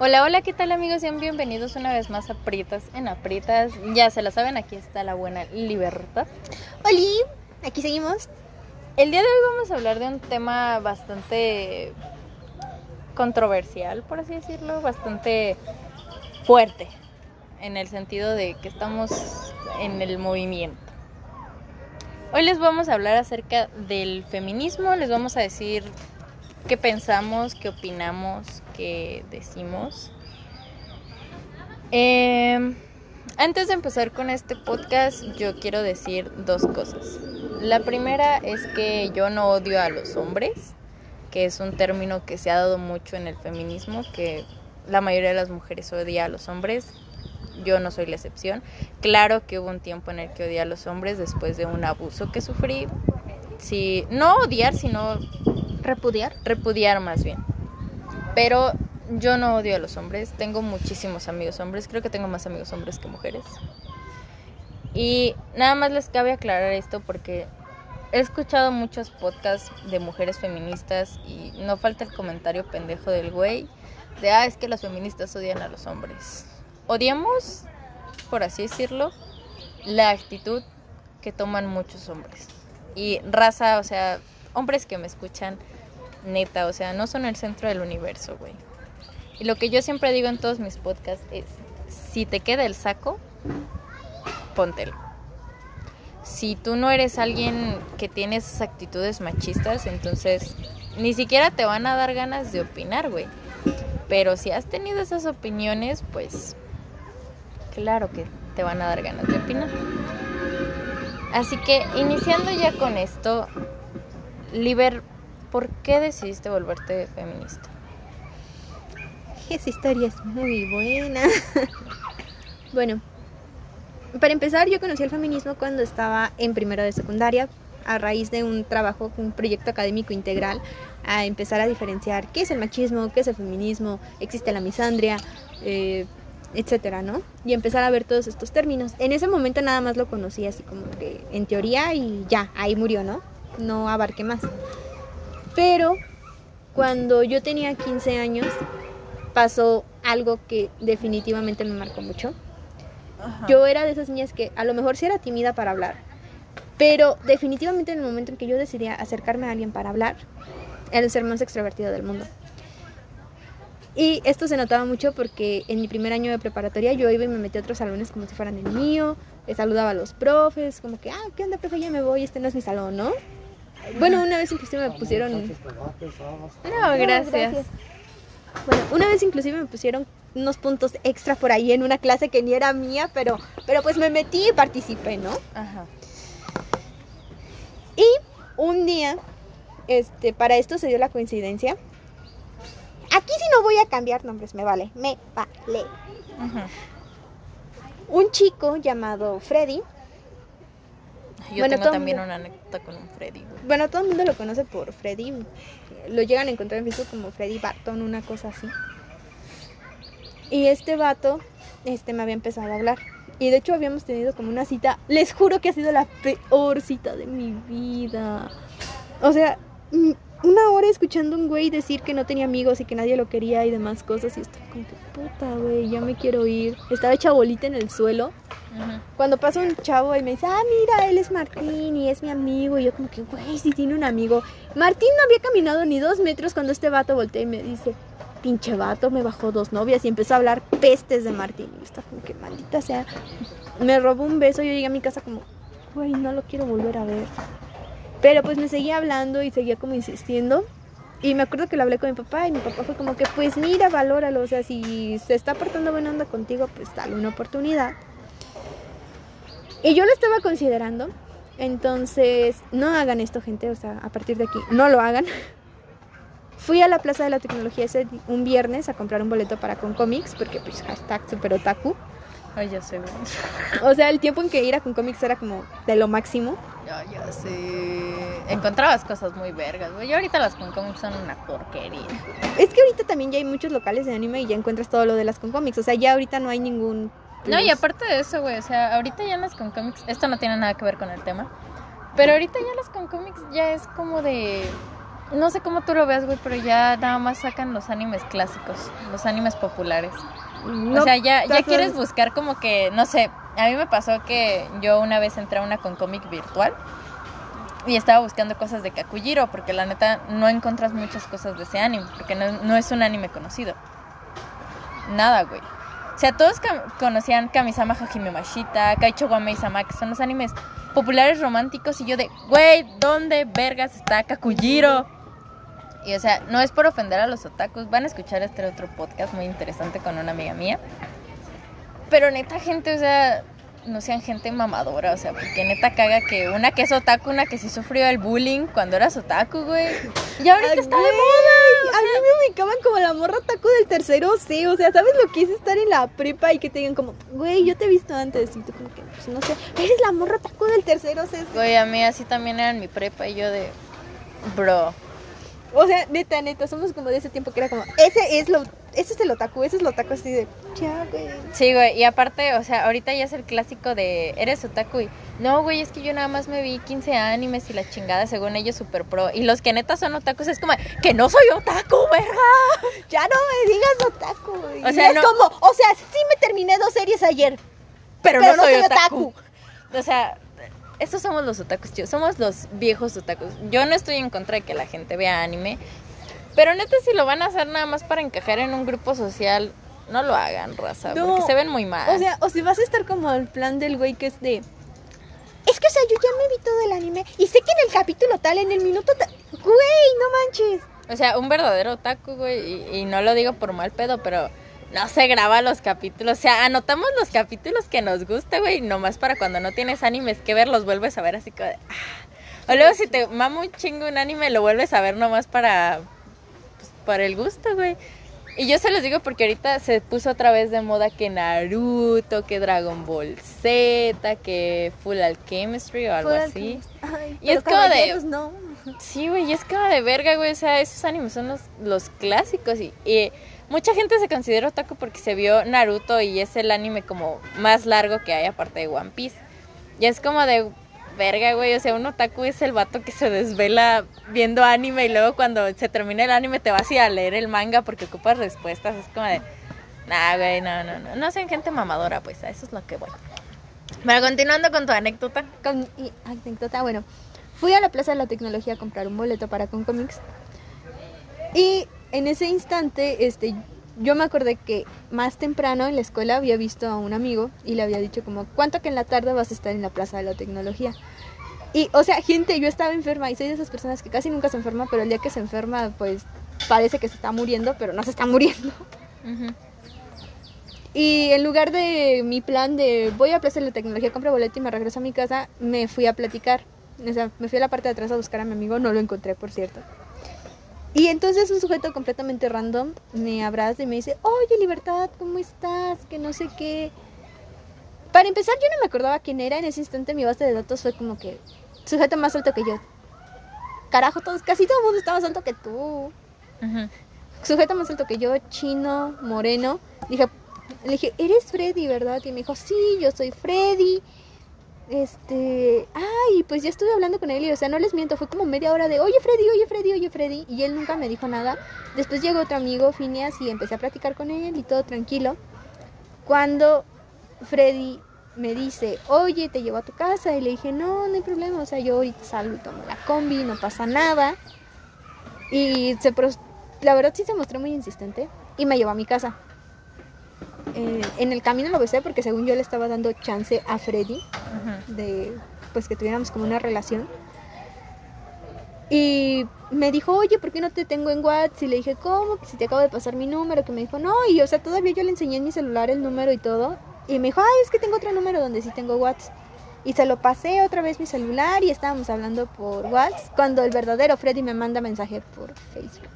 Hola, hola, ¿qué tal amigos? Sean bienvenidos una vez más a Prietas en Aprietas. Ya se la saben, aquí está la buena libertad. Oli, aquí seguimos. El día de hoy vamos a hablar de un tema bastante controversial, por así decirlo, bastante fuerte, en el sentido de que estamos en el movimiento. Hoy les vamos a hablar acerca del feminismo, les vamos a decir qué pensamos, qué opinamos, qué decimos. Eh, antes de empezar con este podcast, yo quiero decir dos cosas. La primera es que yo no odio a los hombres, que es un término que se ha dado mucho en el feminismo, que la mayoría de las mujeres odia a los hombres. Yo no soy la excepción. Claro que hubo un tiempo en el que odié a los hombres después de un abuso que sufrí. Sí, no odiar, sino Repudiar. repudiar más bien. Pero yo no odio a los hombres, tengo muchísimos amigos hombres, creo que tengo más amigos hombres que mujeres. Y nada más les cabe aclarar esto porque he escuchado muchos podcasts de mujeres feministas y no falta el comentario pendejo del güey de, ah, es que las feministas odian a los hombres. Odiamos, por así decirlo, la actitud que toman muchos hombres. Y raza, o sea, hombres que me escuchan, neta, o sea, no son el centro del universo, güey. Y lo que yo siempre digo en todos mis podcasts es, si te queda el saco, póntelo. Si tú no eres alguien que tiene esas actitudes machistas, entonces ni siquiera te van a dar ganas de opinar, güey. Pero si has tenido esas opiniones, pues claro que te van a dar ganas de opinar. Así que iniciando ya con esto, Liber, ¿por qué decidiste volverte feminista? Esa historia es muy buena. bueno, para empezar, yo conocí el feminismo cuando estaba en primero de secundaria, a raíz de un trabajo, un proyecto académico integral, a empezar a diferenciar qué es el machismo, qué es el feminismo, existe la misandria, eh, etcétera, ¿no? Y empezar a ver todos estos términos. En ese momento nada más lo conocí así como que en teoría y ya, ahí murió, ¿no? No abarqué más. Pero cuando yo tenía 15 años pasó algo que definitivamente me marcó mucho. Yo era de esas niñas que a lo mejor sí era tímida para hablar, pero definitivamente en el momento en que yo decidí acercarme a alguien para hablar, era el ser más extrovertido del mundo. Y esto se notaba mucho porque en mi primer año de preparatoria yo iba y me metí a otros salones como si fueran el mío, le saludaba a los profes, como que, ah, ¿qué onda, profe? Ya me voy, este no es mi salón, ¿no? Bueno, una vez inclusive me pusieron... No, gracias. Bueno, una vez inclusive me pusieron unos puntos extra por ahí en una clase que ni era mía, pero, pero pues me metí y participé, ¿no? Ajá. Y un día, este, para esto se dio la coincidencia. Aquí sí no voy a cambiar nombres, me vale, me vale. Ajá. Un chico llamado Freddy, Yo Bueno, tengo también mundo- una anécdota con un Freddy. güey. bueno, todo el mundo lo conoce por Freddy, lo llegan a encontrar en Facebook como Freddy Barton, una cosa así. Y este vato, este me había empezado a hablar. Y de hecho habíamos tenido como una cita, les juro que ha sido la peor cita de mi vida. O sea, mm, una hora escuchando a un güey decir que no tenía amigos y que nadie lo quería y demás cosas. Y estaba como que puta, güey, ya me quiero ir. Estaba hecha bolita en el suelo. Ujú. Cuando pasa un chavo y me dice, ah, mira, él es Martín y es mi amigo. Y yo como que, güey, si tiene un amigo. Martín no había caminado ni dos metros cuando este vato voltea y me dice, pinche vato, me bajó dos novias y empezó a hablar pestes de Martín. Y yo estaba como que, maldita sea. Me robó un beso y yo llegué a mi casa como, güey, no lo quiero volver a ver. Pero pues me seguía hablando y seguía como insistiendo. Y me acuerdo que lo hablé con mi papá y mi papá fue como que, pues mira, valóralo. O sea, si se está portando buena onda contigo, pues dale una oportunidad. Y yo lo estaba considerando. Entonces, no hagan esto, gente. O sea, a partir de aquí, no lo hagan. Fui a la Plaza de la Tecnología ese un viernes a comprar un boleto para con cómics, porque pues hashtag super otaku. Ay, ya sé. O sea, el tiempo en que ir a con cómics era como de lo máximo. Ya, ya sé. Encontrabas cosas muy vergas, güey. Y ahorita las con cómics son una porquería. Es que ahorita también ya hay muchos locales de anime y ya encuentras todo lo de las con cómics. O sea, ya ahorita no hay ningún... No, y aparte de eso, güey, o sea, ahorita ya las con cómics, esto no tiene nada que ver con el tema, pero ahorita ya las con cómics ya es como de, no sé cómo tú lo veas, güey, pero ya nada más sacan los animes clásicos, los animes populares. No o sea, ya, ya quieres buscar como que, no sé, a mí me pasó que yo una vez entré a una con cómic virtual y estaba buscando cosas de Kakujiro, porque la neta no encuentras muchas cosas de ese anime, porque no, no es un anime conocido. Nada, güey. O sea, todos cam- conocían Kamisama Hajime Mashita, Kaicho wa Sama, que son los animes populares románticos, y yo de, güey, ¿dónde vergas está Kakujiro? Y o sea, no es por ofender a los otakus, van a escuchar este otro podcast muy interesante con una amiga mía. Pero neta, gente, o sea, no sean gente mamadora, o sea, porque neta caga que una que es otaku, una que sí sufrió el bullying cuando eras otaku, güey. Y ahorita Ay, está de moda. A mí me ubicaban como la morra taco del tercero C. O sea, ¿sabes lo que es estar en la prepa y que te digan como, güey, yo te he visto antes? Y tú como que, pues no sé, eres la morra taco del tercero C. Güey, a mí así también era en mi prepa y yo de, bro. O sea, neta, neta, somos como de ese tiempo que era como, ese es lo, ese es el otaku, ese es lo otaku así de, ya, güey. Sí, güey, y aparte, o sea, ahorita ya es el clásico de, eres otaku y, no, güey, es que yo nada más me vi 15 animes y la chingada, según ellos, super pro. Y los que neta son otakus es como, que no soy otaku, verga. Ya no me digas otaku, güey. O sea, es no- como, o sea, sí me terminé dos series ayer, pero, no, soy otaku. O sea, estos somos los otakus, tío. Somos los viejos otakus. Yo no estoy en contra de que la gente vea anime. Pero neta, si lo van a hacer nada más para encajar en un grupo social, no lo hagan, raza. No. Porque se ven muy mal. O sea, o si vas a estar como el plan del güey que es de. Es que, o sea, yo ya me vi todo el anime y sé que en el capítulo tal, en el minuto tal. Güey, no manches. O sea, un verdadero otaku, güey. Y, y no lo digo por mal pedo, pero no se graba los capítulos. O sea, anotamos los capítulos que nos gusta, güey. Nomás para cuando no tienes animes que ver, los vuelves a ver así como de. ah. O luego si te mama un chingo un anime, lo vuelves a ver nomás para. Pues, para el gusto, güey. Y yo se los digo porque ahorita se puso otra vez de moda que Naruto, que Dragon Ball Z, que Full Alchemistry o algo Full así. Ay, Y es como de- no. Sí, güey, y es como de verga, güey. O sea, esos animes son los, los clásicos. Y, y mucha gente se considera otaku porque se vio Naruto y es el anime como más largo que hay aparte de One Piece. Y es como de verga, güey. O sea, un otaku es el vato que se desvela viendo anime y luego cuando se termina el anime te vas a a leer el manga porque ocupas respuestas. Es como de, nah, güey, no, no, no. No sean gente mamadora, pues. a Eso es lo que voy. Pero continuando con tu anécdota. Con, anécdota, bueno, fui a la Plaza de la Tecnología a comprar un boleto para con Comics. Y en ese instante, este, yo me acordé que más temprano en la escuela había visto a un amigo y le había dicho como, ¿cuánto que en la tarde vas a estar en la Plaza de la Tecnología? Y, o sea, gente, yo estaba enferma y soy de esas personas que casi nunca se enferma, pero el día que se enferma, pues parece que se está muriendo, pero no se está muriendo. Y en lugar de mi plan de voy a Plaza de la Tecnología, compro boleto y me regreso a mi casa, me fui a platicar. O sea, me fui a la parte de atrás a buscar a mi amigo, no lo encontré, por cierto. Y entonces un sujeto completamente random me abraza y me dice, oye Libertad, ¿cómo estás? Que no sé qué. Para empezar, yo no me acordaba quién era. En ese instante mi base de datos fue como que sujeto más alto que yo. Carajo, todos, casi todo el mundo está más alto que tú Ujú. sujeto más alto que yo, chino, moreno. Dije, le dije, eres Freddy, ¿verdad? Y me dijo, sí, yo soy Freddy. Este, ay, pues ya estuve hablando con él y, o sea, no les miento, fue como media hora de, oye Freddy, oye Freddy, oye Freddy, y él nunca me dijo nada. Después llegó otro amigo, Phineas, y empecé a platicar con él y todo tranquilo. Cuando Freddy me dice, oye, te llevo a tu casa, y le dije, no, no hay problema, o sea, yo ahorita salgo y tomo la combi, no pasa nada. Y se la verdad sí se mostró muy insistente y me llevó a mi casa. Eh, en el camino lo besé porque según yo le estaba dando chance a Freddy de pues que tuviéramos como una relación. Y me dijo, oye, ¿por qué no te tengo en WhatsApp? Y le dije, ¿cómo? Pues si te acabo de pasar mi número. Que me dijo, no. Y o sea, todavía yo le enseñé en mi celular el número y todo. Y me dijo, ay, es que tengo otro número donde sí tengo WhatsApp. Y se lo pasé otra vez mi celular y estábamos hablando por WhatsApp. Cuando el verdadero Freddy me manda mensaje por Facebook.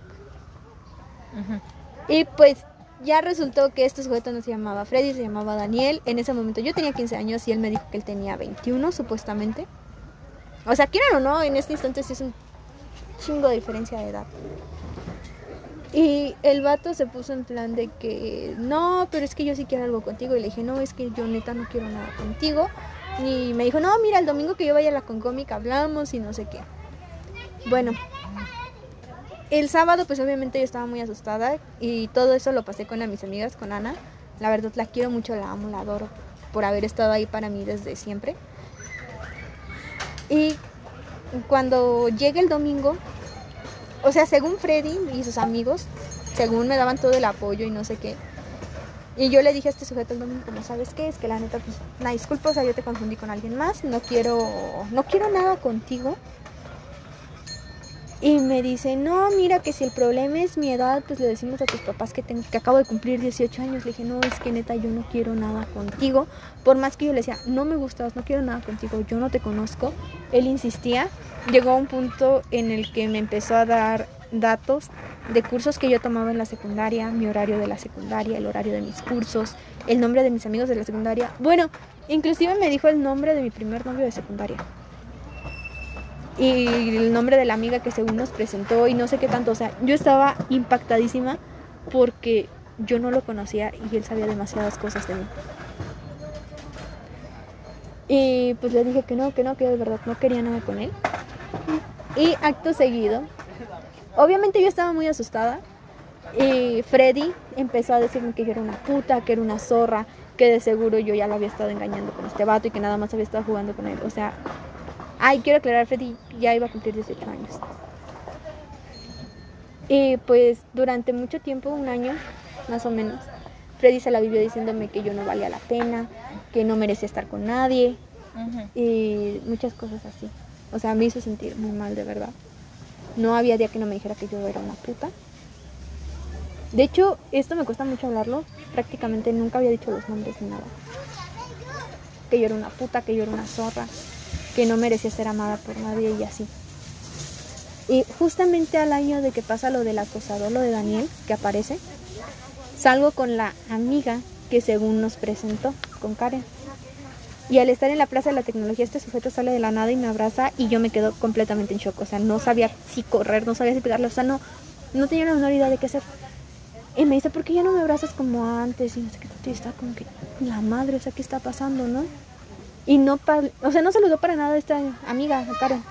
Y pues ya resultó que este sujeto no se llamaba Freddy, se llamaba Daniel. En ese momento yo tenía 15 años y él me dijo que él tenía 21 supuestamente. O sea, quieran o no, en este instante sí es un chingo de diferencia de edad. Y el vato se puso en plan de que no, pero es que yo sí quiero algo contigo. Y le dije, no, es que yo neta no quiero nada contigo. Y me dijo, no, mira, el domingo que yo vaya a la Concómica hablamos y no sé qué. Bueno, el sábado pues obviamente yo estaba muy asustada y todo eso lo pasé con mis amigas, con Ana. La verdad la quiero mucho, la amo, la adoro por haber estado ahí para mí desde siempre. Y cuando llegue el domingo, o sea, según Freddy y sus amigos, según me daban todo el apoyo y no sé qué. Y yo le dije a este sujeto el domingo, como sabes qué, es que la neta, pues, una disculpa, o sea, yo te confundí con alguien más, no quiero, no quiero nada contigo. Y me dice, no, mira que si el problema es mi edad, pues le decimos a tus papás que, tengo, que acabo de cumplir 18 años. Le dije, no, es que neta, yo no quiero nada contigo. Por más que yo le decía, no me gustas, no quiero nada contigo, yo no te conozco. Él insistía. Llegó a un punto en el que me empezó a dar datos de cursos que yo tomaba en la secundaria, mi horario de la secundaria, el horario de mis cursos, el nombre de mis amigos de la secundaria. Bueno, inclusive me dijo el nombre de mi primer novio de secundaria y el nombre de la amiga que según nos presentó y no sé qué tanto. O sea, yo estaba impactadísima porque yo no lo conocía y él sabía demasiadas cosas de mí. Y pues le dije que no, que no, que de verdad no quería nada con él. Y acto seguido, obviamente yo estaba muy asustada. Y Freddy empezó a decirme que yo era una puta, que era una zorra, que de seguro yo ya lo había estado engañando con este vato y que nada más había estado jugando con él. O sea, Ay, quiero aclarar, Freddy ya iba a cumplir 18 años. Y pues durante mucho tiempo, un año más o menos, Freddy se la vivió diciéndome que yo no valía la pena, que no merecía estar con nadie y muchas cosas así. O sea, me hizo sentir muy mal, de verdad. No había día que no me dijera que yo era una puta. De hecho, esto me cuesta mucho hablarlo. Prácticamente nunca había dicho los nombres ni nada. Que yo era una puta, que yo era una zorra que no merecía ser amada por nadie y así. Y justamente al año de que pasa lo del acosador, lo de Daniel, que aparece, salgo con la amiga que según nos presentó, con Karen. Y al estar en la Plaza de la Tecnología, este sujeto sale de la nada y me abraza y yo me quedo completamente en shock. O sea, no sabía si correr, no sabía si pegarle, o sea, no, no tenía la menor idea de qué hacer. Y me dice, ¿por qué ya no me abrazas como antes? Y no sé qué, está como que, la madre, o sea, ¿qué está pasando, no? Y no, o sea, no saludó para nada esta amiga, Karen.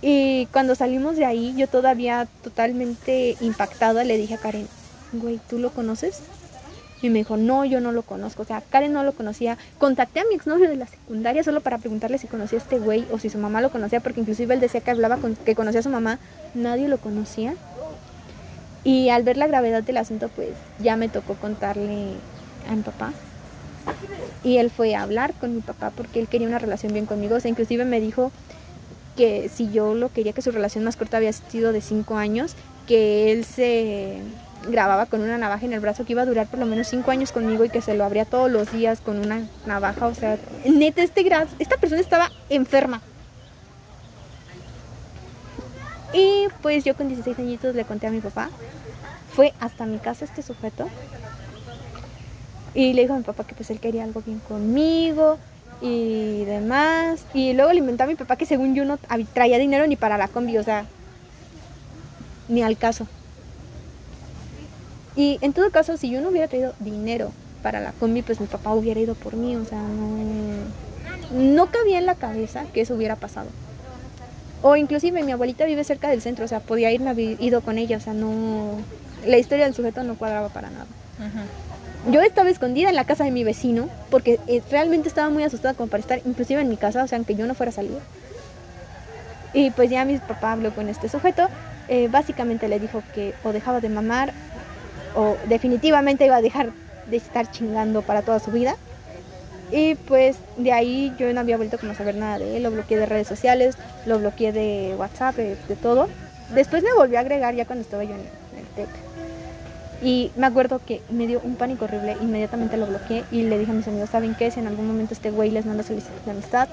Y cuando salimos de ahí, yo todavía totalmente impactada le dije a Karen, güey, ¿tú lo conoces? Y me dijo, no, yo no lo conozco. O sea, Karen no lo conocía. Contacté a mi exnovio de la secundaria solo para preguntarle si conocía a este güey o si su mamá lo conocía, porque inclusive él decía que hablaba con, que conocía a su mamá. Nadie lo conocía. Y al ver la gravedad del asunto, pues ya me tocó contarle a mi papá. Y él fue a hablar con mi papá porque él quería una relación bien conmigo. O sea, inclusive me dijo que si yo lo quería, que su relación más corta había sido de cinco años, que él se grababa con una navaja en el brazo que iba a durar por lo menos cinco años conmigo y que se lo abría todos los días con una navaja. O sea, neta, este esta persona estaba enferma. Y pues yo con 16 añitos le conté a mi papá. Fue hasta mi casa este sujeto y le dijo a mi papá que pues él quería algo bien conmigo y demás. Y luego le inventó a mi papá que según yo no traía dinero ni para la combi, o sea, ni al caso. Y en todo caso, si yo no hubiera traído dinero para la combi, pues mi papá hubiera ido por mí, o sea, no, no cabía en la cabeza que eso hubiera pasado. O inclusive mi abuelita vive cerca del centro, o sea, podía irme ido con ella, o sea, no... La historia del sujeto no cuadraba para nada. Yo estaba escondida en la casa de mi vecino porque eh, realmente estaba muy asustada como para estar inclusive en mi casa, o sea, aunque yo no fuera a salir. Y pues ya mi papá habló con este sujeto, eh, básicamente le dijo que o dejaba de mamar o definitivamente iba a dejar de estar chingando para toda su vida. Y pues de ahí yo no había vuelto como a saber nada de él, lo bloqueé de redes sociales, lo bloqueé de WhatsApp, de, todo. Después me volvió a agregar ya cuando estaba yo en el TEC. Y me acuerdo que me dio un pánico horrible, inmediatamente lo bloqueé y le dije a mis amigos, ¿saben qué? Si en algún momento este güey les manda solicitud de amistad,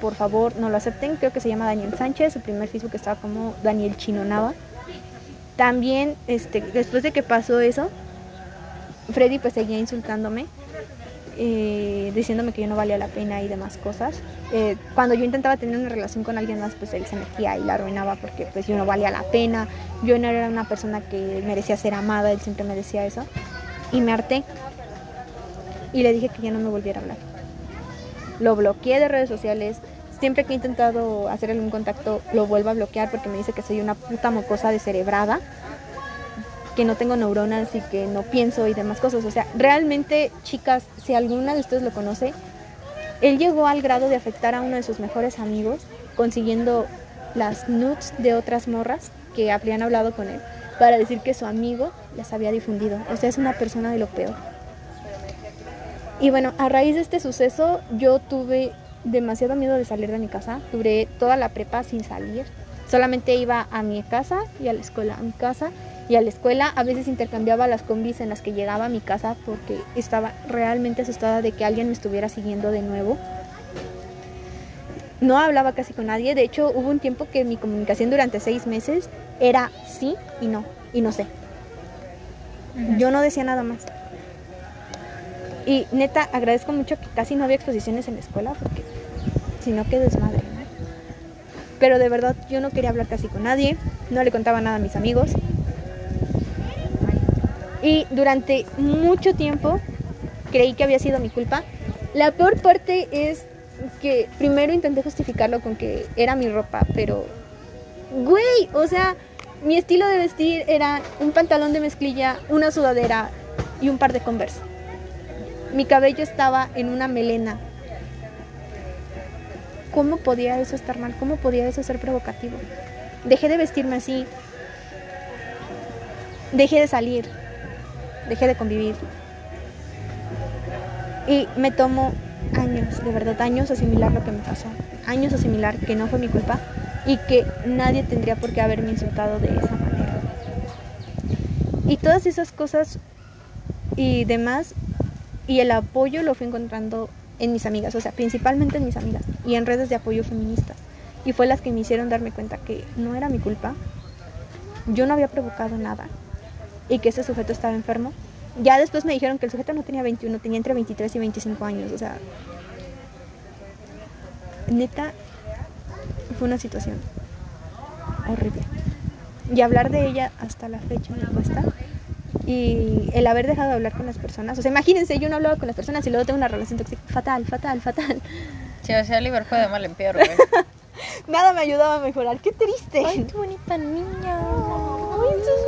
por favor no lo acepten. Creo que se llama Daniel Sánchez, su primer Facebook estaba como Daniel Chino Nava. También, este, después de que pasó eso, Freddy pues seguía insultándome eh, diciéndome que yo no valía la pena y demás cosas. Eh, cuando yo intentaba tener una relación con alguien más, pues él se metía y la arruinaba porque pues yo no valía la pena, yo no era una persona que merecía ser amada, él siempre me decía eso. Y me harté y le dije que ya no me volviera a hablar. Lo bloqueé de redes sociales, Siempre que he intentado hacer algún contacto, lo vuelvo a bloquear porque me dice que soy una puta mocosa descerebrada, que no tengo neuronas y que no pienso y demás cosas. O sea, realmente, chicas, si alguna de ustedes lo conoce, él llegó al grado de afectar a uno de sus mejores amigos, consiguiendo las nudes de otras morras que habrían hablado con él para decir que su amigo las había difundido. O sea, es una persona de lo peor. Y bueno, a raíz de este suceso yo tuve demasiado miedo de salir de mi casa. Duré toda la prepa sin salir. Solamente iba a mi casa y a la escuela, a mi casa y a la escuela. A veces intercambiaba las combis en las que llegaba a mi casa porque estaba realmente asustada de que alguien me estuviera siguiendo de nuevo. No hablaba casi con nadie. De hecho, hubo un tiempo que mi comunicación durante seis meses era sí y no, y no sé. Yo no decía nada más. Y neta, agradezco mucho que casi no había exposiciones en la escuela porque si no, qué desmadre, ¿no? Pero de verdad, yo no quería hablar casi con nadie, no le contaba nada a mis amigos. Y durante mucho tiempo creí que había sido mi culpa. La peor parte es que primero intenté justificarlo con que era mi ropa, pero güey, o sea, mi estilo de vestir era un pantalón de mezclilla, una sudadera y un par de Converse. Mi cabello estaba en una melena. ¿Cómo podía eso estar mal? ¿Cómo podía eso ser provocativo? Dejé de vestirme así. Dejé de salir. Dejé de convivir. Y me tomó años, de verdad, años asimilar lo que me pasó. Años asimilar que no fue mi culpa y que nadie tendría por qué haberme insultado de esa manera. Y todas esas cosas y demás, y el apoyo lo fui encontrando en mis amigas, o sea, principalmente en mis amigas y en redes de apoyo feministas. Y fue las que me hicieron darme cuenta que no era mi culpa, yo no había provocado nada y que ese sujeto estaba enfermo. Ya después me dijeron que el sujeto no tenía 21, tenía entre 23 y 25 años, o sea, neta, fue una situación horrible. Y hablar de ella hasta la fecha me cuesta. Y el haber dejado de hablar con las personas. O sea, imagínense, yo no hablaba con las personas y luego tengo una relación tóxica. Fatal, fatal, fatal. Sí, o sea, Oliver fue de mal en peor, güey. Nada me ayudaba a mejorar. Qué triste. Ay, qué bonita niña. Ay, sos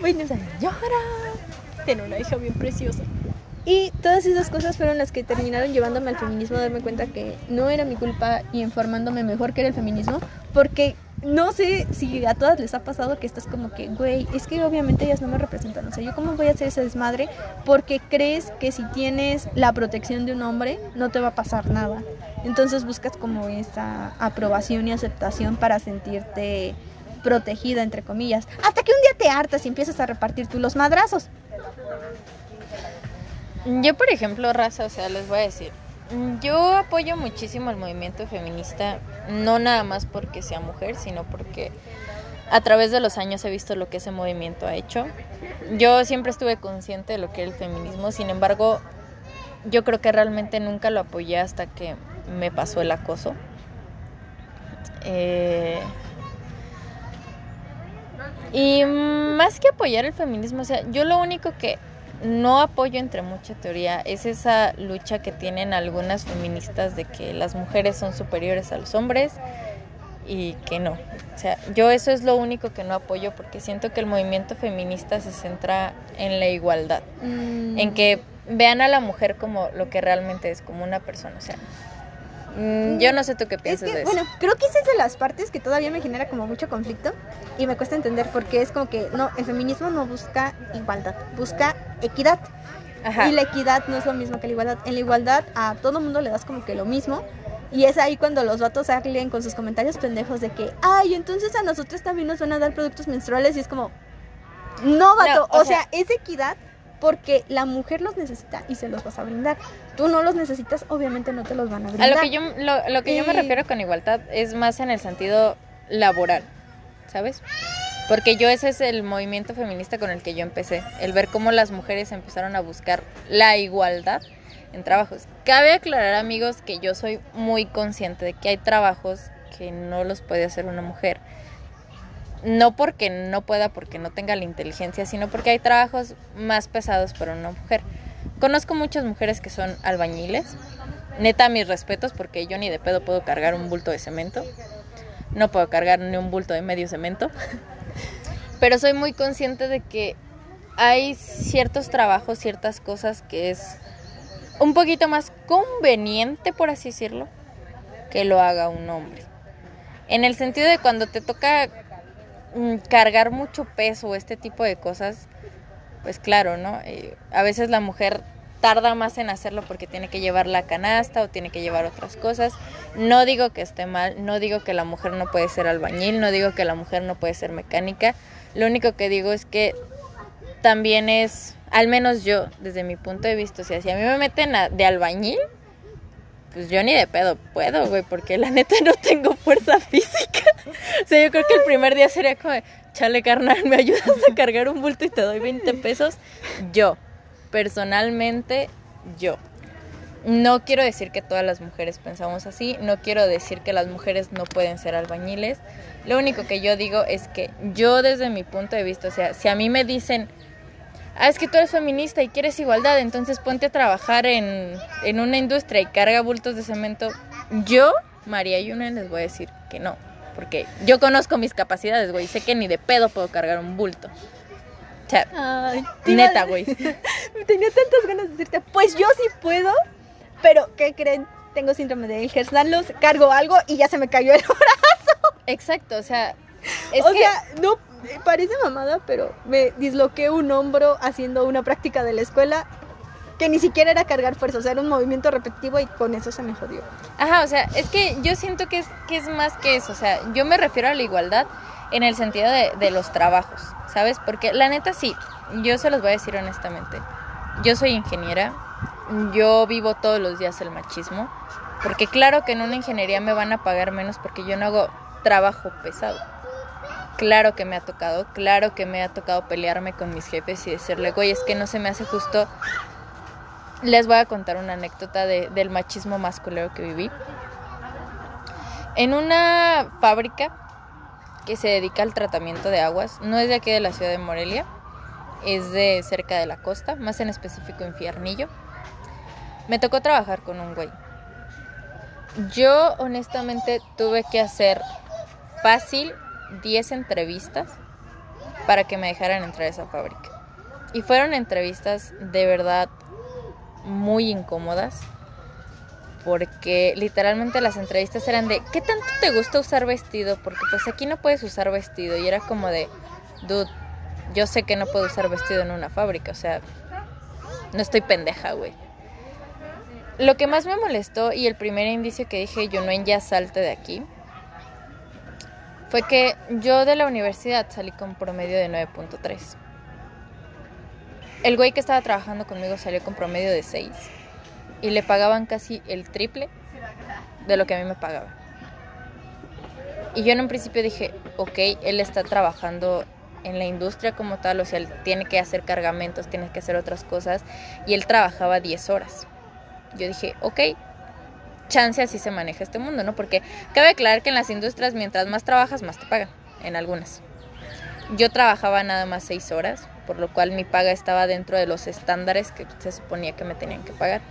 Bueno, señora. Tiene una hija bien preciosa. Y todas esas cosas fueron las que terminaron llevándome al feminismo, darme cuenta que no era mi culpa y informándome mejor que era el feminismo, porque no sé si a todas les ha pasado que estás como que, güey, es que obviamente ellas no me representan, o sea, yo cómo voy a hacer ese desmadre porque crees que si tienes la protección de un hombre no te va a pasar nada. Entonces buscas como esa aprobación y aceptación para sentirte protegida, entre comillas, hasta que un día te hartas y empiezas a repartir tú los madrazos. Yo, por ejemplo, raza, o sea, les voy a decir, yo apoyo muchísimo el movimiento feminista, no nada más porque sea mujer, sino porque a través de los años he visto lo que ese movimiento ha hecho. Yo siempre estuve consciente de lo que era el feminismo, sin embargo, yo creo que realmente nunca lo apoyé hasta que me pasó el acoso. Eh, y más que apoyar el feminismo, o sea, yo lo único que no apoyo entre mucha teoría es esa lucha que tienen algunas feministas de que las mujeres son superiores a los hombres y que no. O sea, yo eso es lo único que no apoyo porque siento que el movimiento feminista se centra en la igualdad, Mm. en que vean a la mujer como lo que realmente es, como una persona. O sea, mm, yo no sé tú qué Es piensas que, de eso. bueno, creo que esa es de las partes que todavía me genera como mucho conflicto y me cuesta entender porque es como que, no, el feminismo no busca igualdad, busca equidad. Ajá. Y la equidad no es lo mismo que la igualdad. En la igualdad a todo mundo le das como que lo mismo. Y es ahí cuando los vatos salen con sus comentarios pendejos de que, ay, entonces a nosotros también nos van a dar productos menstruales. Y es como, no, vato. No, o o, sea, sea- es equidad porque la mujer los necesita y se los vas a brindar. Tú no los necesitas, obviamente no te los van a A brindar. lo que yo, lo, lo que yo me refiero con igualdad es más en el sentido laboral, ¿sabes? Porque yo ese es el movimiento feminista con el que yo empecé, el ver cómo las mujeres empezaron a buscar la igualdad en trabajos. Cabe aclarar, amigos, que yo soy muy consciente de que hay trabajos que no los puede hacer una mujer. No porque no pueda, porque no tenga la inteligencia, sino porque hay trabajos más pesados para una mujer. Conozco muchas mujeres que son albañiles. Neta, mis respetos, porque yo ni de pedo puedo cargar un bulto de cemento. No puedo cargar ni un bulto de medio cemento. Pero soy muy consciente de que hay ciertos trabajos, ciertas cosas que es un poquito más conveniente, por así decirlo, que lo haga un hombre. En el sentido de cuando te toca mm, cargar mucho peso o este tipo de cosas, pues claro, ¿no? A veces la mujer tarda más en hacerlo porque tiene que llevar la canasta o tiene que llevar otras cosas. No digo que esté mal, no digo que la mujer no puede ser albañil, no digo que la mujer no puede ser mecánica. Lo único que digo es que también es, al menos yo, desde mi punto de vista, o sea, si a mí me meten de albañil, pues yo ni de pedo puedo, güey, porque la neta no tengo fuerza física. o sea, yo creo que el primer día sería como, chale carnal, ¿me ayudas a cargar un bulto y te doy 20 pesos? Yo, personalmente, yo. No quiero decir que todas las mujeres pensamos así, no quiero decir que las mujeres no pueden ser albañiles. Lo único que yo digo es que yo desde mi punto de vista, o sea, si a mí me dicen, ah, es que tú eres feminista y quieres igualdad, entonces ponte a trabajar en, en una industria y carga bultos de cemento, yo, María Yunen, les voy a decir que no. Porque yo conozco mis capacidades, güey. Sé que ni de pedo puedo cargar un bulto. O sea, Ay, neta, güey. Tenía tantas ganas de decirte, pues yo sí puedo, pero ¿qué creen? Tengo síndrome de Ehlers-Danlos, cargo algo y ya se me cayó el brazo. Exacto, o sea, es o que sea, no, parece mamada, pero me disloqué un hombro haciendo una práctica de la escuela que ni siquiera era cargar fuerza, o sea, era un movimiento repetitivo y con eso se me jodió. Ajá, o sea, es que yo siento que es, que es más que eso, o sea, yo me refiero a la igualdad en el sentido de, de los trabajos, ¿sabes? Porque la neta sí, yo se los voy a decir honestamente, yo soy ingeniera, yo vivo todos los días el machismo, porque claro que en una ingeniería me van a pagar menos porque yo no hago trabajo pesado. Claro que me ha tocado, claro que me ha tocado pelearme con mis jefes y decirle, güey, es que no se me hace justo les voy a contar una anécdota de, del machismo masculino que viví. En una fábrica que se dedica al tratamiento de aguas, no es de aquí de la ciudad de Morelia, es de cerca de la costa, más en específico en Fiernillo. Me tocó trabajar con un güey. Yo honestamente tuve que hacer fácil 10 entrevistas para que me dejaran entrar a esa fábrica. Y fueron entrevistas de verdad muy incómodas porque literalmente las entrevistas eran de ¿qué tanto te gusta usar vestido? Porque pues aquí no puedes usar vestido y era como de dude, yo sé que no puedo usar vestido en una fábrica, o sea, no estoy pendeja, güey. Lo que más me molestó y el primer indicio que dije yo no en ya salte de aquí fue que yo de la universidad salí con promedio de 9.3. El güey que estaba trabajando conmigo salió con promedio de 6 y le pagaban casi el triple de lo que a mí me pagaba. Y yo en un principio dije, ok, él está trabajando en la industria como tal, o sea, él tiene que hacer cargamentos, tiene que hacer otras cosas, y él trabajaba 10 horas. Yo dije, ok, chance así se maneja este mundo, ¿no? Porque cabe aclarar que en las industrias mientras más trabajas, más te pagan, en algunas. Yo trabajaba nada más 6 horas, por lo cual mi paga estaba dentro de los estándares que se suponía que me tenían que pagar.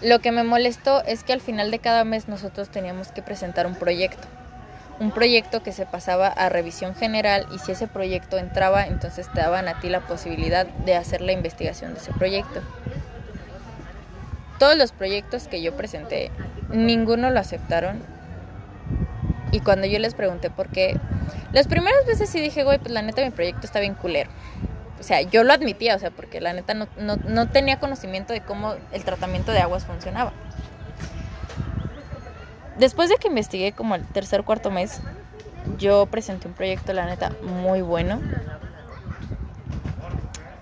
Lo que me molestó es que al final de cada mes nosotros teníamos que presentar un proyecto. Un proyecto que se pasaba a revisión general y si ese proyecto entraba, entonces te daban a ti la posibilidad de hacer la investigación de ese proyecto. Todos los proyectos que yo presenté, ninguno lo aceptaron. Y cuando yo les pregunté por qué, las primeras veces sí dije, güey, pues la neta mi proyecto está bien culero. O sea, yo lo admitía, o sea, porque la neta no, no, no tenía conocimiento de cómo el tratamiento de aguas funcionaba. Después de que investigué como el tercer cuarto mes, yo presenté un proyecto, la neta, muy bueno.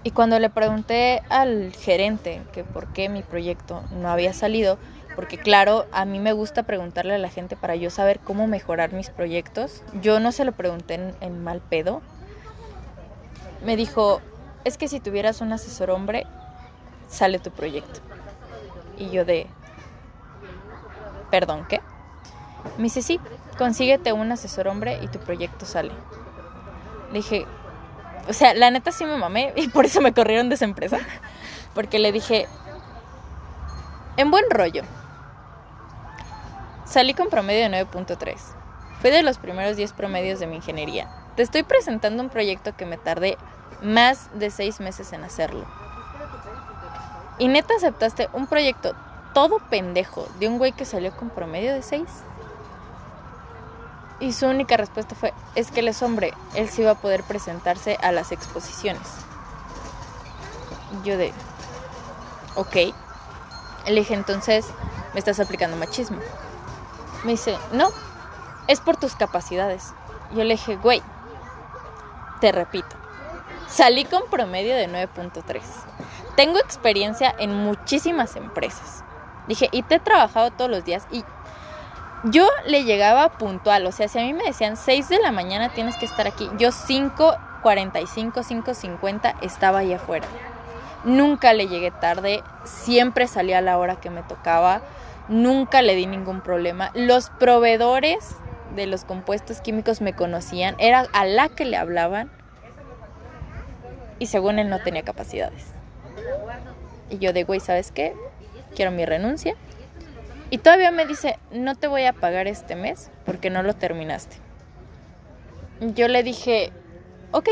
Y cuando le pregunté al gerente que por qué mi proyecto no había salido, porque claro, a mí me gusta preguntarle a la gente para yo saber cómo mejorar mis proyectos, yo no se lo pregunté en, mal pedo. Me dijo, es que si tuvieras un asesor hombre, sale tu proyecto. Y yo de, perdón, ¿qué? Me dice, sí, consíguete un asesor hombre y tu proyecto sale. Le dije, o sea, la neta sí me mamé y por eso me corrieron de esa. Porque le dije, en buen rollo, salí con promedio de 9.3. Fui de los primeros 10 promedios de mi ingeniería. Te estoy presentando un proyecto que me tardé más de 6 meses en hacerlo. Y neta aceptaste un proyecto todo pendejo de un güey que salió con promedio de 6. Y su única respuesta fue, es que él es hombre, él sí va a poder presentarse a las exposiciones. Yo de, ok. Le dije, entonces, me estás aplicando machismo. Me dice, no, es por tus capacidades. Yo le dije, güey, te repito, salí con promedio de 9.3. Tengo experiencia en muchísimas empresas. Dije, y te he trabajado todos los días y yo le llegaba puntual, o sea, si a mí me decían 6 de la mañana tienes que estar aquí, yo 5.45, 5.50 estaba ahí afuera. Nunca le llegué tarde, siempre salía a la hora que me tocaba, nunca le di ningún problema. Los proveedores de los compuestos químicos me conocían, era a la que le hablaban y según él no tenía capacidades. Y yo de, güey, ¿sabes qué? Quiero mi renuncia. Y todavía me dice, no te voy a pagar este mes porque no lo terminaste. Yo le dije, ok,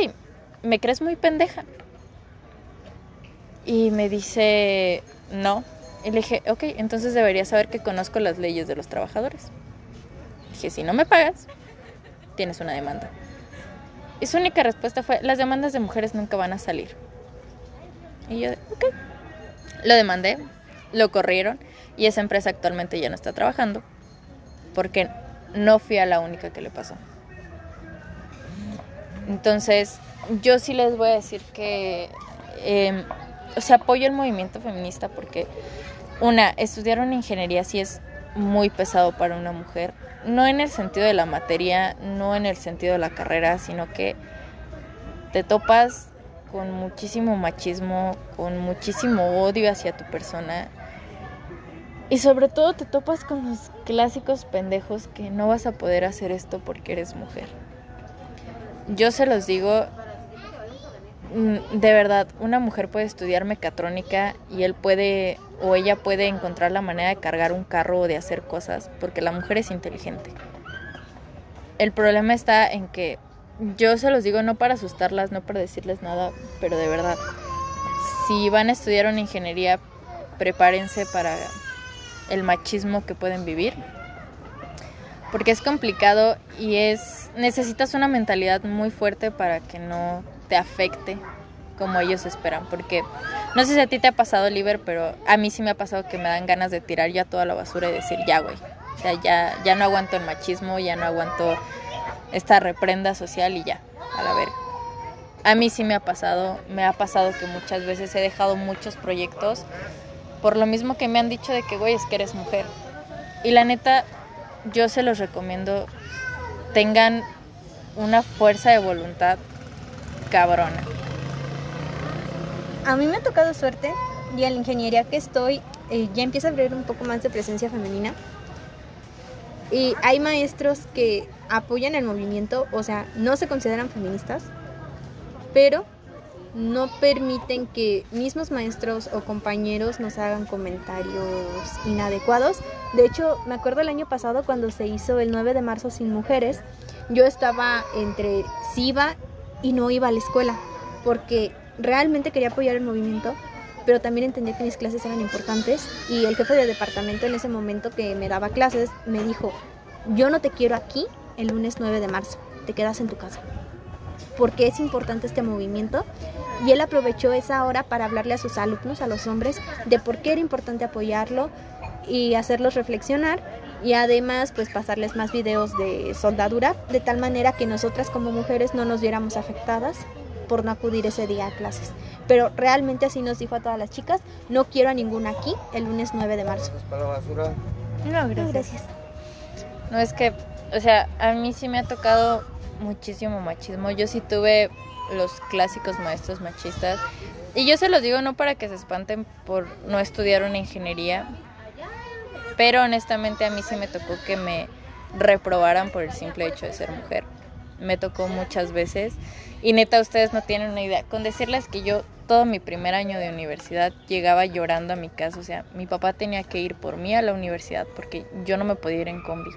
¿me crees muy pendeja? Y me dice, no. Y le dije, ok, entonces deberías saber que conozco las leyes de los trabajadores. Dije, si no me pagas, tienes una demanda. Y su única respuesta fue, las demandas de mujeres nunca van a salir. Y yo, ok. Lo demandé, lo corrieron y esa empresa actualmente ya no está trabajando porque no fui a la única que le pasó. Entonces, yo sí les voy a decir que eh, o sea, apoyo el movimiento feminista porque, una, estudiar una ingeniería sí es muy pesado para una mujer, no en el sentido de la materia, no en el sentido de la carrera, sino que te topas con muchísimo machismo, con muchísimo odio hacia tu persona. Y sobre todo te topas con los clásicos pendejos que no vas a poder hacer esto porque eres mujer. Yo se los digo Mm, de verdad, una mujer puede estudiar mecatrónica y él puede o ella puede encontrar la manera de cargar un carro o de hacer cosas porque la mujer es inteligente. El problema está en que yo se los digo no para asustarlas, no para decirles nada, pero de verdad, si van a estudiar una ingeniería, prepárense para el machismo que pueden vivir. Porque es complicado y es necesitas una mentalidad muy fuerte para que no te afecte como ellos esperan. Porque no sé si a ti te ha pasado, Liber, pero a mí sí me ha pasado que me dan ganas de tirar ya toda la basura y decir, ya, güey. Ya, ya no aguanto el machismo, ya no aguanto esta reprenda social y ya, a la verga. A mí sí me ha pasado, me ha pasado que muchas veces he dejado muchos proyectos por lo mismo que me han dicho de que, güey, es que eres mujer. Y la neta, yo se los recomiendo, tengan una fuerza de voluntad cabrona. A mí me ha tocado suerte y en la ingeniería que estoy eh, ya empieza a haber un poco más de presencia femenina. Y hay maestros que apoyan el movimiento, o sea, no se consideran feministas, pero no permiten que mismos maestros o compañeros nos hagan comentarios inadecuados. De hecho, me acuerdo el año pasado cuando se hizo el 9 de marzo sin mujeres, yo estaba entre SIVA y no iba a la escuela porque realmente quería apoyar el movimiento, pero también entendía que mis clases eran importantes y el jefe de departamento en ese momento que me daba clases me dijo, yo no te quiero aquí el lunes 9 de marzo, te quedas en tu casa, porque es importante este movimiento y él aprovechó esa hora para hablarle a sus alumnos, a los hombres, de por qué era importante apoyarlo y hacerlos reflexionar y además pues pasarles más videos de soldadura de tal manera que nosotras como mujeres no nos viéramos afectadas por no acudir ese día a clases. Pero realmente así nos dijo a todas las chicas, no quiero a ninguna aquí el lunes 9 de marzo. No, gracias. No, es que, o sea, a mí sí me ha tocado muchísimo machismo. Yo sí tuve los clásicos maestros machistas. Y yo se los digo no para que se espanten por no estudiar una ingeniería, pero honestamente a mí sí me tocó que me reprobaran por el simple hecho de ser mujer. Me tocó muchas veces y neta ustedes no tienen una idea. Con decirles que yo todo mi primer año de universidad llegaba llorando a mi casa. O sea, mi papá tenía que ir por mí a la universidad porque yo no me podía ir en combi.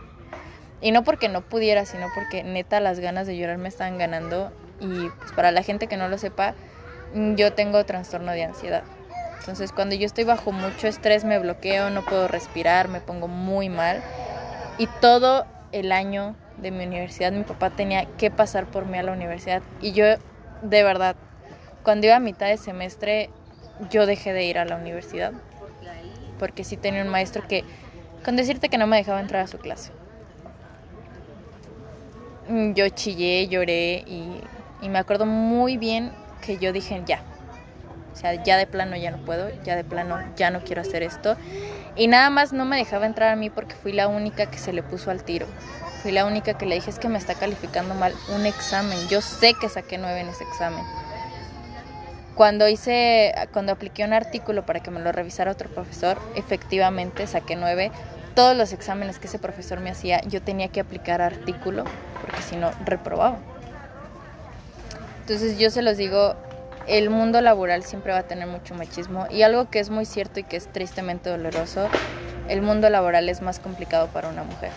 Y no porque no pudiera, sino porque neta las ganas de llorar me estaban ganando. Y pues para la gente que no lo sepa, yo tengo trastorno de ansiedad. Entonces cuando yo estoy bajo mucho estrés me bloqueo, no puedo respirar, me pongo muy mal. Y todo el año de mi universidad mi papá tenía que pasar por mí a la universidad. Y yo de verdad, cuando iba a mitad de semestre, yo dejé de ir a la universidad. Porque sí tenía un maestro que, con decirte que no me dejaba entrar a su clase. Yo chillé, lloré y, y me acuerdo muy bien que yo dije, ya, o sea, ya de plano ya no puedo, ya de plano ya no quiero hacer esto. Y nada más no me dejaba entrar a mí porque fui la única que se le puso al tiro. Fui la única que le dije es que me está calificando mal un examen. Yo sé que saqué nueve en ese examen. Cuando hice, cuando apliqué un artículo para que me lo revisara otro profesor, efectivamente saqué nueve. Todos los exámenes que ese profesor me hacía, yo tenía que aplicar artículo, porque si no, reprobaba. Entonces yo se los digo, el mundo laboral siempre va a tener mucho machismo y algo que es muy cierto y que es tristemente doloroso, el mundo laboral es más complicado para una mujer.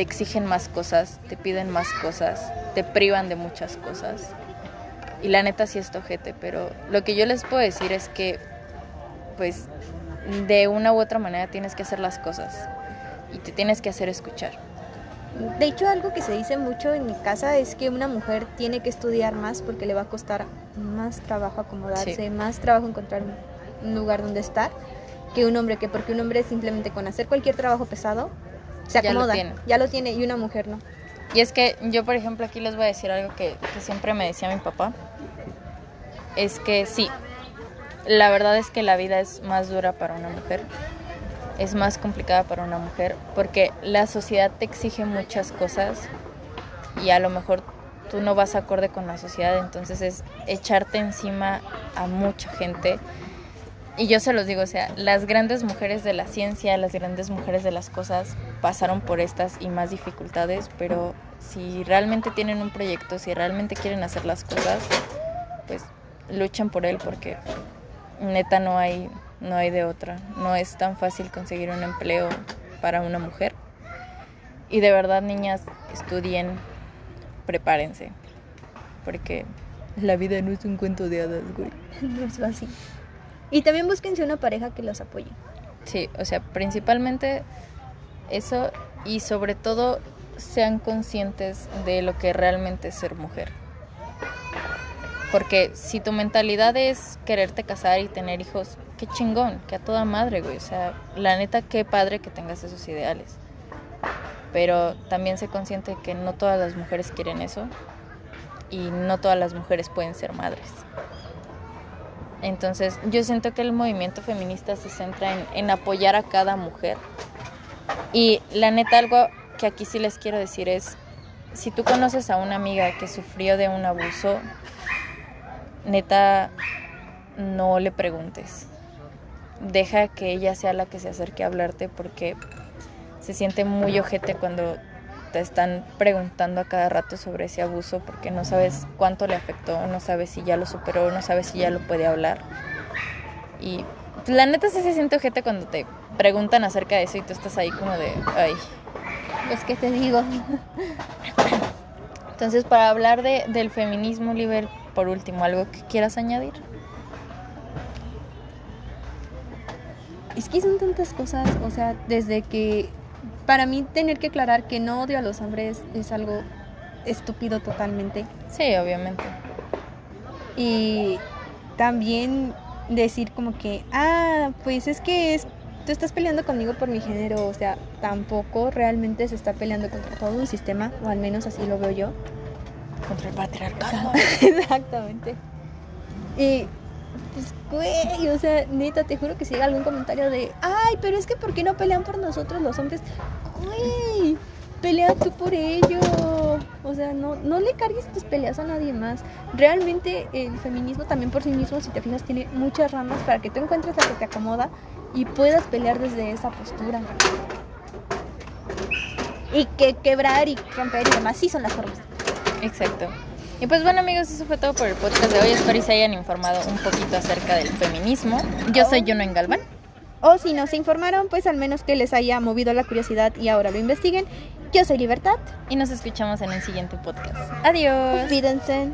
Te exigen más cosas, te piden más cosas, te privan de muchas cosas. Y la neta sí es tojete, pero lo que yo les puedo decir es que pues de una u otra manera tienes que hacer las cosas y te tienes que hacer escuchar. De hecho, algo que se dice mucho en mi casa es que una mujer tiene que estudiar más porque le va a costar más trabajo acomodarse, Sí. más trabajo encontrar un lugar donde estar que un hombre, que porque un hombre simplemente con hacer cualquier trabajo pesado se Ya lo acomoda, tiene. ya lo tiene y una mujer no. Y es que yo, por ejemplo, aquí les voy a decir algo que, que siempre me decía mi papá. Es que sí, la verdad es que la vida es más dura para una mujer. Es más complicada para una mujer porque la sociedad te exige muchas cosas y a lo mejor tú no vas acorde con la sociedad, entonces es echarte encima a mucha gente. Y yo se los digo, o sea, las grandes mujeres de la ciencia, las grandes mujeres de las cosas pasaron por estas y más dificultades, pero si realmente tienen un proyecto, si realmente quieren hacer las cosas, pues luchen por él porque neta no hay no hay de otra. No es tan fácil conseguir un empleo para una mujer. Y de verdad, niñas, estudien, prepárense, porque la vida no es un cuento de hadas, güey. No es fácil. Y también búsquense una pareja que los apoye. Sí, o sea, principalmente eso y sobre todo sean conscientes de lo que realmente es ser mujer. Porque si tu mentalidad es quererte casar y tener hijos, qué chingón, que a toda madre, güey. O sea, la neta, qué padre que tengas esos ideales. Pero también sé consciente que no todas las mujeres quieren eso y no todas las mujeres pueden ser madres. Entonces, yo siento que el movimiento feminista se centra en, apoyar a cada mujer. Y la neta, algo que aquí sí les quiero decir es, si tú conoces a una amiga que sufrió de un abuso, neta, no le preguntes. Deja que ella sea la que se acerque a hablarte porque se siente muy ojete cuando te están preguntando a cada rato sobre ese abuso porque no sabes cuánto le afectó, no sabes si ya lo superó, no sabes si ya lo puede hablar. Y la neta sí se siente ojete cuando te preguntan acerca de eso y tú estás ahí como de, ay. Pues que te digo. Entonces, para hablar de, del feminismo, Liber, por último, ¿algo que quieras añadir? Es que son tantas cosas, o sea, desde que para mí tener que aclarar que no odio a los hombres es algo estúpido totalmente. Sí, obviamente. Y también decir como que, ah, pues es que es, tú estás peleando conmigo por mi género, o sea, tampoco realmente se está peleando contra todo un sistema, o al menos así lo veo yo. Contra el patriarcado. Exactamente. Y pues, güey, o sea, neta, te juro que si llega algún comentario de, ay, pero es que ¿por qué no pelean por nosotros los hombres? Güey, pelea tú por ello. O sea, no, no le cargues tus peleas a nadie más. Realmente el feminismo también por sí mismo, si te fijas, tiene muchas ramas para que tú encuentres la que te acomoda y puedas pelear desde esa postura. Y que quebrar y romper y demás sí son las formas. Exacto. Y pues bueno amigos, eso fue todo por el podcast de hoy. Espero que se hayan informado un poquito acerca del feminismo. Yo soy Juno en Galván. O si no se informaron, pues al menos que les haya movido la curiosidad y ahora lo investiguen. Yo soy Libertad. Y nos escuchamos en el siguiente podcast. Adiós. Cuídense.